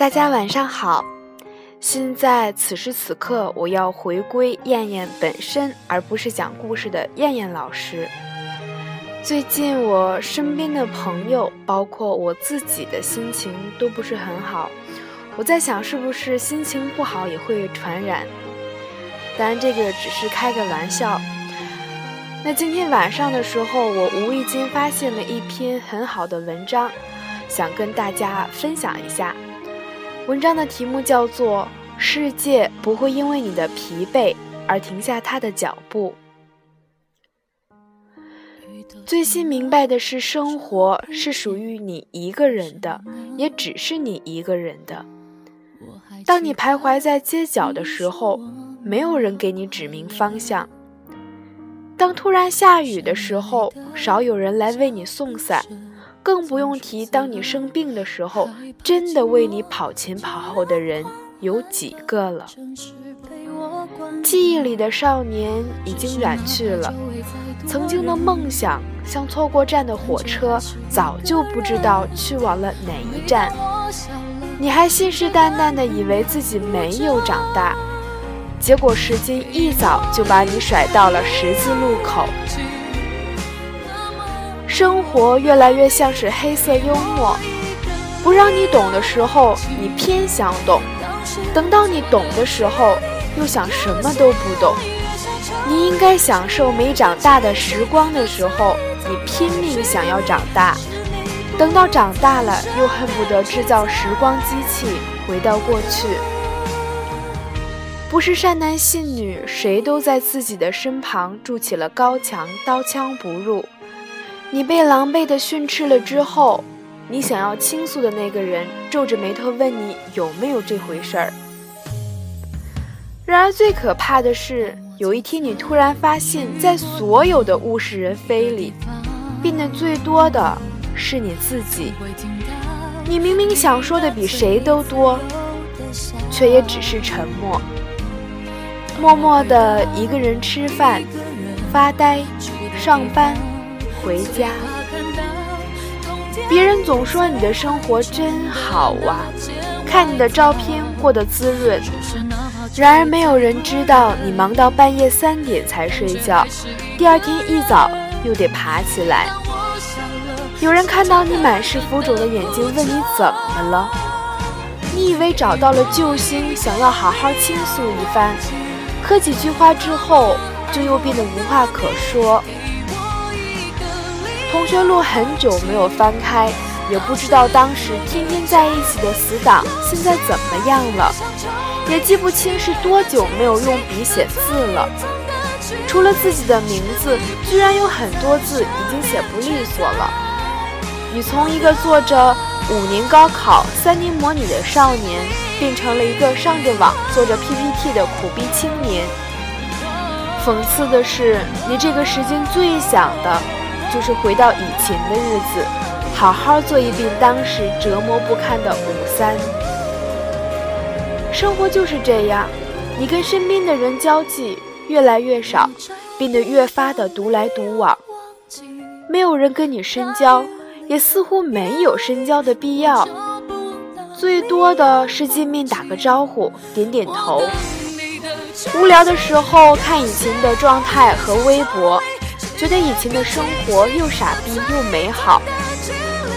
大家晚上好，现在此时此刻，我要回归燕燕本身，而不是讲故事的燕燕老师。最近我身边的朋友，包括我自己的心情都不是很好，我在想是不是心情不好也会传染？当然这个只是开个玩笑。那今天晚上的时候，我无意间发现了一篇很好的文章，想跟大家分享一下。文章的题目叫做《世界不会因为你的疲惫而停下它的脚步》。最先明白的是，生活是属于你一个人的，也只是你一个人的。当你徘徊在街角的时候，没有人给你指明方向；当突然下雨的时候，少有人来为你送伞。更不用提，当你生病的时候，真的为你跑前跑后的人有几个了？记忆里的少年已经远去了，曾经的梦想像错过站的火车，早就不知道去往了哪一站。你还信誓旦旦地以为自己没有长大，结果时间一早就把你甩到了十字路口。生活越来越像是黑色幽默，不让你懂的时候，你偏想懂；等到你懂的时候，又想什么都不懂。你应该享受没长大的时光的时候，你拼命想要长大；等到长大了，又恨不得制造时光机器回到过去。不是善男信女，谁都在自己的身旁筑起了高墙，刀枪不入。你被狼狈的训斥了之后，你想要倾诉的那个人皱着眉头问你有没有这回事儿。然而最可怕的是，有一天你突然发现，在所有的物是人非里，变得最多的是你自己。你明明想说的比谁都多，却也只是沉默，默默的一个人吃饭、发呆、上班。回家，别人总说你的生活真好啊，看你的照片过得滋润。然而没有人知道你忙到半夜三点才睡觉，第二天一早又得爬起来。有人看到你满是浮肿的眼睛，问你怎么了？你以为找到了救星，想要好好倾诉一番，可几句话之后，就又变得无话可说。同学录很久没有翻开，也不知道当时天天在一起的死党现在怎么样了，也记不清是多久没有用笔写字了。除了自己的名字，居然有很多字已经写不利索了。你从一个做着五年高考、三年模拟的少年，变成了一个上着网、做着 PPT 的苦逼青年。讽刺的是，你这个时间最想的。就是回到以前的日子，好好做一遍当时折磨不堪的五三。生活就是这样，你跟身边的人交际越来越少，变得越发的独来独往。没有人跟你深交，也似乎没有深交的必要。最多的是见面打个招呼，点点头。无聊的时候看以前的状态和微博。觉得以前的生活又傻逼又美好，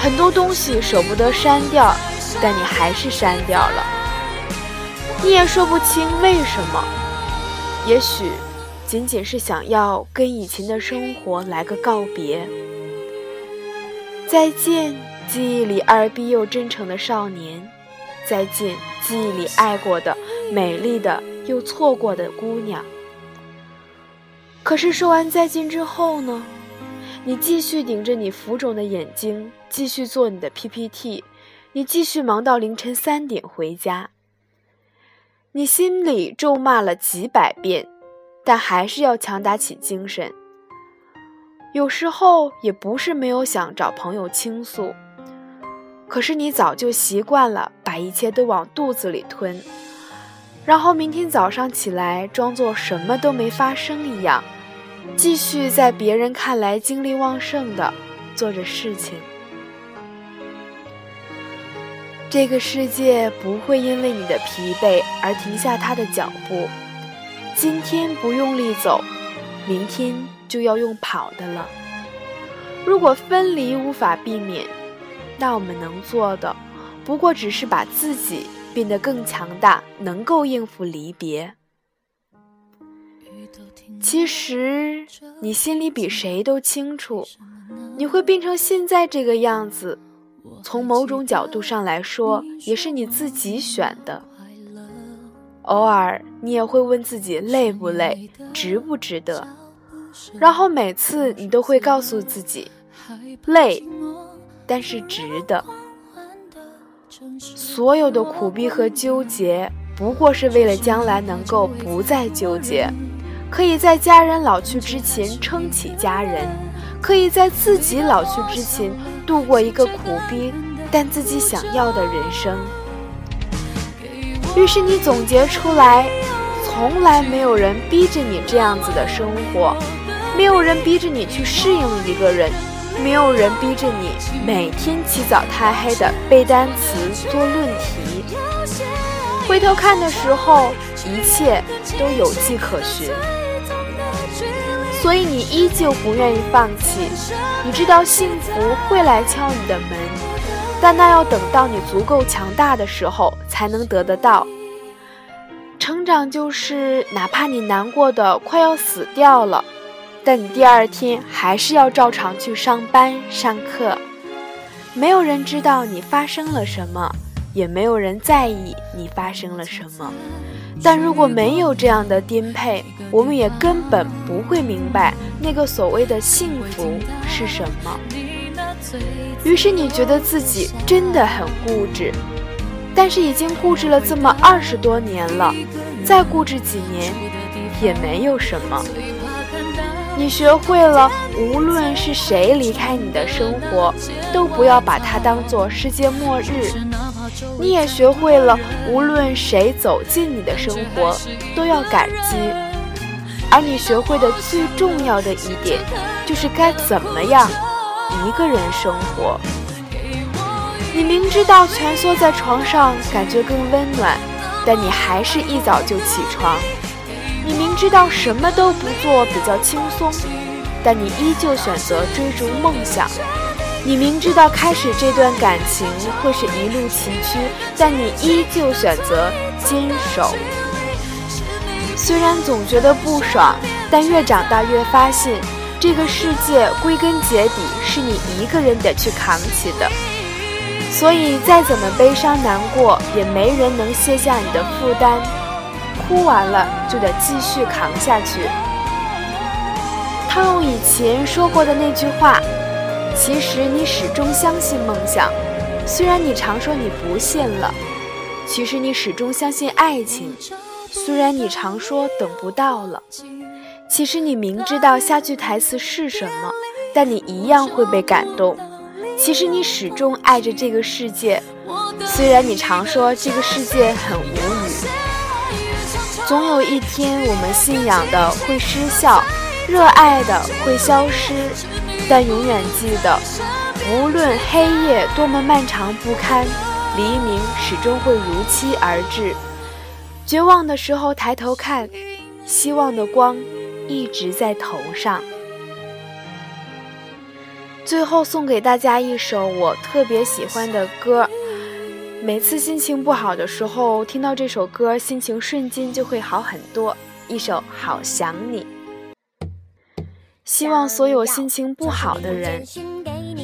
很多东西舍不得删掉，但你还是删掉了。你也说不清为什么，也许仅仅是想要跟以前的生活来个告别。再见，记忆里二逼又真诚的少年；再见，记忆里爱过的、美丽的又错过的姑娘。可是说完再见之后呢？你继续顶着你浮肿的眼睛，继续做你的 PPT，你继续忙到凌晨三点回家。你心里咒骂了几百遍，但还是要强打起精神。有时候也不是没有想找朋友倾诉，可是你早就习惯了把一切都往肚子里吞，然后明天早上起来装作什么都没发生一样。继续在别人看来精力旺盛的做着事情。这个世界不会因为你的疲惫而停下它的脚步。今天不用力走，明天就要用跑的了。如果分离无法避免，那我们能做的，不过只是把自己变得更强大，能够应付离别。其实，你心里比谁都清楚，你会变成现在这个样子。从某种角度上来说，也是你自己选的。偶尔，你也会问自己累不累，值不值得。然后每次你都会告诉自己，累，但是值得。所有的苦逼和纠结，不过是为了将来能够不再纠结，可以在家人老去之前撑起家人，可以在自己老去之前度过一个苦逼但自己想要的人生。于是你总结出来，从来没有人逼着你这样子的生活，没有人逼着你去适应一个人，没有人逼着你每天起早贪黑的背单词、做论题。回头看的时候，一切都有迹可循，所以你依旧不愿意放弃。你知道幸福会来敲你的门。但那要等到你足够强大的时候才能得得到。成长就是，哪怕你难过的快要死掉了，但你第二天还是要照常去上班上课。没有人知道你发生了什么，也没有人在意你发生了什么。但如果没有这样的颠沛，我们也根本不会明白那个所谓的幸福是什么。于是你觉得自己真的很固执，但是已经固执了这么二十多年了，再固执几年也没有什么。你学会了，无论是谁离开你的生活，都不要把它当做世界末日。你也学会了，无论谁走进你的生活，都要感激。而你学会的最重要的一点，就是该怎么样。一个人生活，你明知道蜷缩在床上感觉更温暖，但你还是一早就起床。你明知道什么都不做比较轻松，但你依旧选择追逐梦想。你明知道开始这段感情会是一路崎岖，但你依旧选择坚守。虽然总觉得不爽，但越长大越发现。这个世界归根结底是你一个人得去扛起的，所以再怎么悲伤难过，也没人能卸下你的负担。哭完了就得继续扛下去。他用以前说过的那句话：“其实你始终相信梦想，虽然你常说你不信了；其实你始终相信爱情，虽然你常说等不到了。”其实你明知道下句台词是什么，但你一样会被感动。其实你始终爱着这个世界，虽然你常说这个世界很无语。总有一天，我们信仰的会失效，热爱的会消失，但永远记得，无论黑夜多么漫长不堪，黎明始终会如期而至。绝望的时候抬头看，希望的光。一直在头上。最后送给大家一首我特别喜欢的歌，每次心情不好的时候听到这首歌，心情瞬间就会好很多。一首《好想你》，希望所有心情不好的人。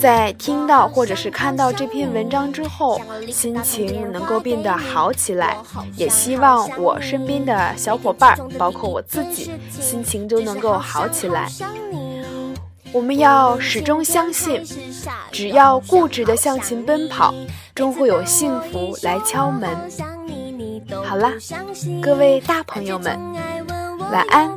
在听到或者是看到这篇文章之后，心情能够变得好起来。也希望我身边的小伙伴，包括我自己，心情都能够好起来。我们要始终相信，只要固执地向前奔跑，终会有幸福来敲门。好啦，各位大朋友们，晚安。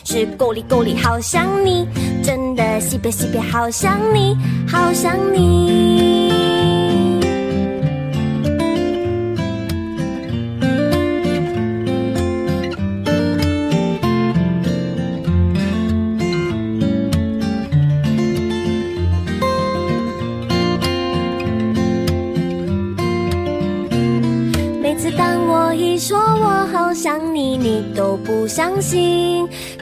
是够力够力，好想你，真的西北西北，好想你，好想你。每次当我一说我好想你，你都不相信，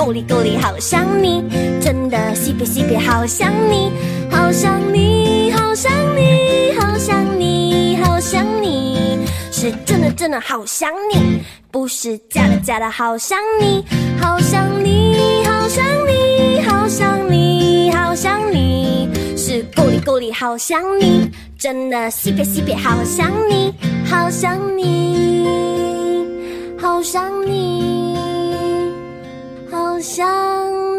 够力够力，好想你，真的西北西北，好想你，好想你，好想你，好想你，好想你，是真的真的好想你，不是假的假的好想你，好想你，好想你，好想你，好想你，是够力够力，好想你，真的西北西北，好想你，好想你。想